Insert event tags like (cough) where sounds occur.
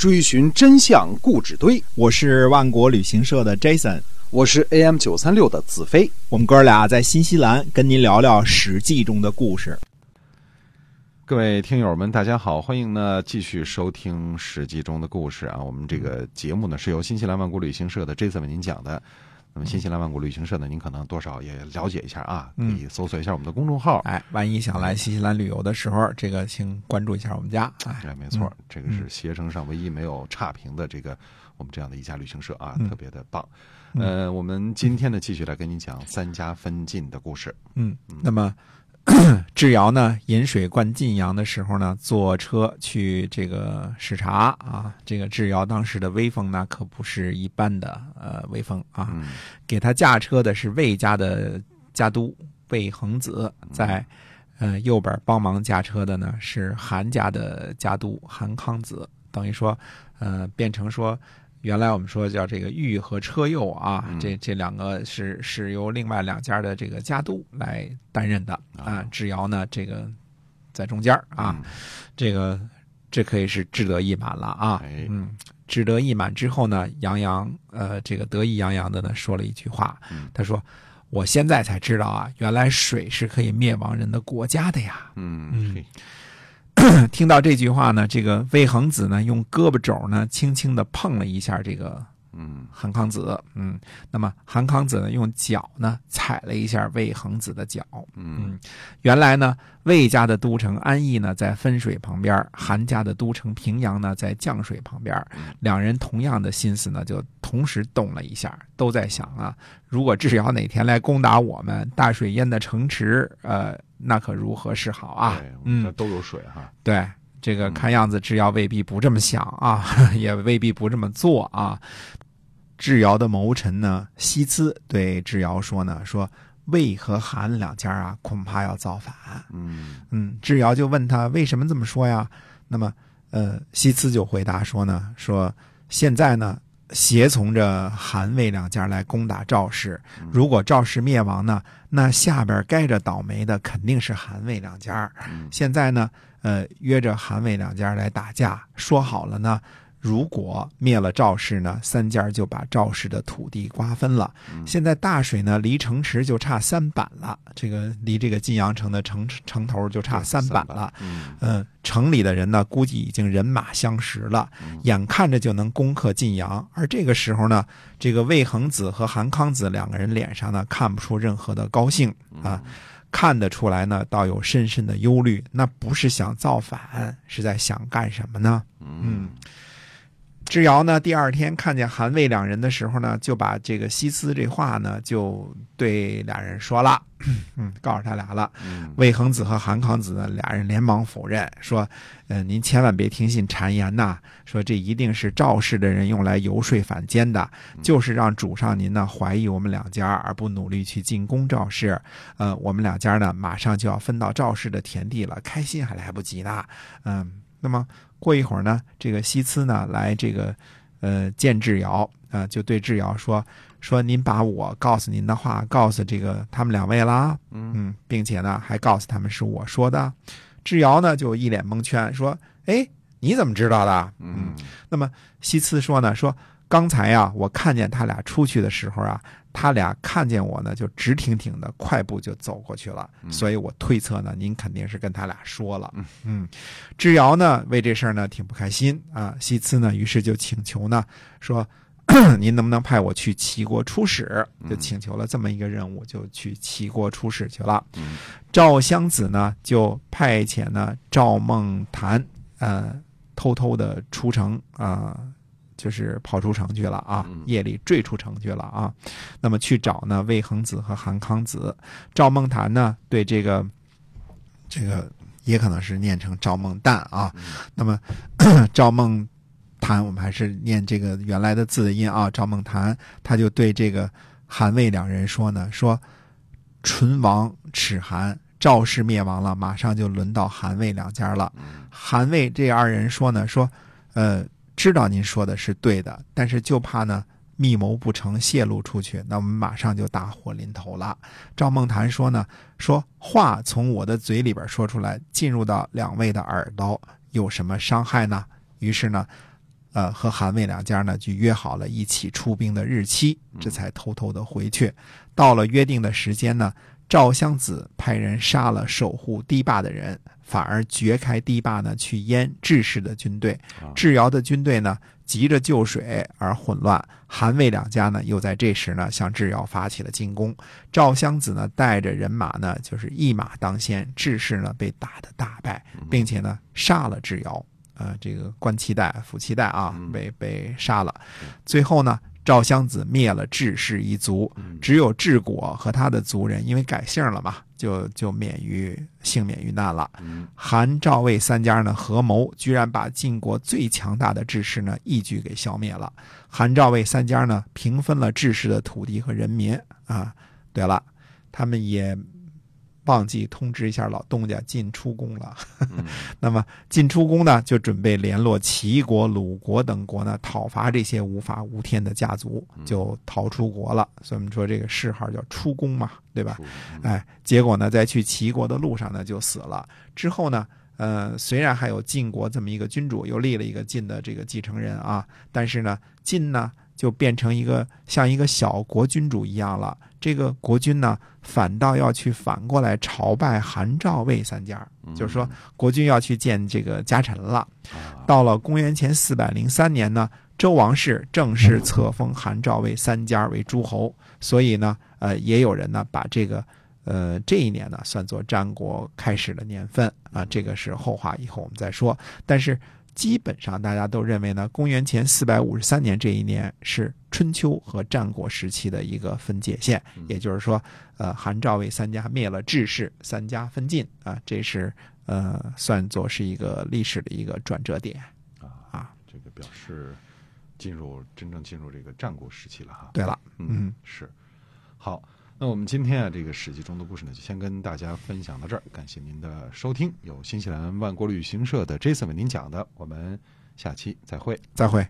追寻真相故纸堆，我是万国旅行社的 Jason，我是 AM 九三六的子飞。我们哥俩在新西兰跟您聊聊《史记》中的故事。各位听友们，大家好，欢迎呢继续收听《史记》中的故事啊。我们这个节目呢是由新西兰万国旅行社的 Jason 为您讲的。那么新西兰万国旅行社呢，您可能多少也了解一下啊，可以搜索一下我们的公众号。哎，万一想来新西兰旅游的时候，这个请关注一下我们家。哎，没错，这个是携程上唯一没有差评的这个我们这样的一家旅行社啊，特别的棒。呃，我们今天呢继续来跟您讲三家分晋的故事。嗯，那么。(coughs) 智瑶呢，引水灌晋阳的时候呢，坐车去这个视察啊。这个智瑶当时的威风呢，可不是一般的呃威风啊。给他驾车的是魏家的家督魏恒子，在呃右边帮忙驾车的呢是韩家的家督韩康子，等于说呃变成说。原来我们说叫这个玉和车右啊，这这两个是是由另外两家的这个家督来担任的啊。智瑶呢，这个在中间啊，这个这可以是志得意满了啊。嗯，志得意满之后呢，杨洋呃，这个得意洋洋的呢说了一句话，他说：“我现在才知道啊，原来水是可以灭亡人的国家的呀。”嗯嗯。(coughs) 听到这句话呢，这个魏恒子呢，用胳膊肘呢，轻轻的碰了一下这个。嗯，韩康子，嗯，那么韩康子呢，用脚呢踩了一下魏恒子的脚，嗯，原来呢，魏家的都城安邑呢在分水旁边，韩家的都城平阳呢在降水旁边，两人同样的心思呢就同时动了一下，都在想啊，如果智瑶哪天来攻打我们大水淹的城池，呃，那可如何是好啊？嗯，都有水哈，对。这个看样子，智瑶未必不这么想啊，(laughs) 也未必不这么做啊。智瑶的谋臣呢，西兹对智瑶说呢，说魏和韩两家啊，恐怕要造反。嗯嗯，智瑶就问他为什么这么说呀？那么，呃，西兹就回答说呢，说现在呢。协从着韩魏两家来攻打赵氏，如果赵氏灭亡呢，那下边该着倒霉的肯定是韩魏两家。现在呢，呃，约着韩魏两家来打架，说好了呢。如果灭了赵氏呢，三家就把赵氏的土地瓜分了。现在大水呢，离城池就差三板了，这个离这个晋阳城的城城头就差三板了。嗯，城里的人呢，估计已经人马相识了，眼看着就能攻克晋阳。而这个时候呢，这个魏恒子和韩康子两个人脸上呢，看不出任何的高兴啊，看得出来呢，倒有深深的忧虑。那不是想造反，是在想干什么呢？嗯。智瑶呢，第二天看见韩魏两人的时候呢，就把这个西斯这话呢，就对俩人说了，(coughs) 嗯，告诉他俩了。魏恒子和韩康子呢，俩人连忙否认，说：“呃，您千万别听信谗言呐，说这一定是赵氏的人用来游说反间的，就是让主上您呢怀疑我们两家，而不努力去进攻赵氏。呃，我们两家呢，马上就要分到赵氏的田地了，开心还来不及呢。嗯，那么。”过一会儿呢，这个西辞呢来这个，呃，见智瑶啊，就对智瑶说说您把我告诉您的话告诉这个他们两位啦，嗯，并且呢还告诉他们是我说的。智瑶呢就一脸蒙圈，说：“哎，你怎么知道的？”嗯，那么西辞说呢，说刚才呀，我看见他俩出去的时候啊。他俩看见我呢，就直挺挺的快步就走过去了，所以我推测呢，您肯定是跟他俩说了。嗯，智瑶呢为这事儿呢挺不开心啊。西次呢于是就请求呢说，(clears throat) 您能不能派我去齐国出使？就请求了这么一个任务，就去齐国出使去了。赵襄子呢就派遣呢赵孟谈呃偷偷的出城啊。就是跑出城去了啊，夜里坠出城去了啊。那么去找呢魏恒子和韩康子。赵孟谈呢对这个这个也可能是念成赵孟旦啊。那么 (clears throat) 赵孟谈，我们还是念这个原来的字的音啊。赵孟谈他就对这个韩魏两人说呢，说唇亡齿寒，赵氏灭亡了，马上就轮到韩魏两家了。韩魏这二人说呢，说呃。知道您说的是对的，但是就怕呢密谋不成泄露出去，那我们马上就大祸临头了。赵孟谈说呢，说话从我的嘴里边说出来，进入到两位的耳朵，有什么伤害呢？于是呢，呃，和韩魏两家呢就约好了一起出兵的日期，这才偷偷的回去。到了约定的时间呢，赵襄子派人杀了守护堤坝的人，反而掘开堤坝呢去淹智氏的军队。智瑶的军队呢急着救水而混乱，韩魏两家呢又在这时呢向智瑶发起了进攻。赵襄子呢带着人马呢就是一马当先，智氏呢被打得大败，并且呢杀了智瑶。呃，这个官七代、夫七代啊，被被杀了。最后呢，赵襄子灭了智氏一族，只有智果和他的族人因为改姓了嘛，就就免于幸免于难了。韩赵魏三家呢合谋，居然把晋国最强大的智氏呢一举给消灭了。韩赵魏三家呢平分了智氏的土地和人民啊。对了，他们也。忘记通知一下老东家进出宫了，(laughs) 那么进出宫呢，就准备联络齐国、鲁国等国呢，讨伐这些无法无天的家族，就逃出国了。所以我们说这个谥号叫出宫嘛，对吧？哎，结果呢，在去齐国的路上呢，就死了。之后呢，呃，虽然还有晋国这么一个君主，又立了一个晋的这个继承人啊，但是呢，晋呢。就变成一个像一个小国君主一样了。这个国君呢，反倒要去反过来朝拜韩赵魏三家，就是说国君要去见这个家臣了。到了公元前四百零三年呢，周王室正式册封韩赵魏三家为诸侯，所以呢，呃，也有人呢把这个呃这一年呢算作战国开始的年份啊。这个是后话，以后我们再说。但是。基本上大家都认为呢，公元前四百五十三年这一年是春秋和战国时期的一个分界线，也就是说，呃，韩赵魏三家灭了智氏，三家分晋啊，这是呃算作是一个历史的一个转折点啊啊，这个表示进入真正进入这个战国时期了哈。对了，嗯，是好。那我们今天啊，这个史记中的故事呢，就先跟大家分享到这儿。感谢您的收听，有新西兰万国旅行社的 Jason 为您讲的。我们下期再会，再会。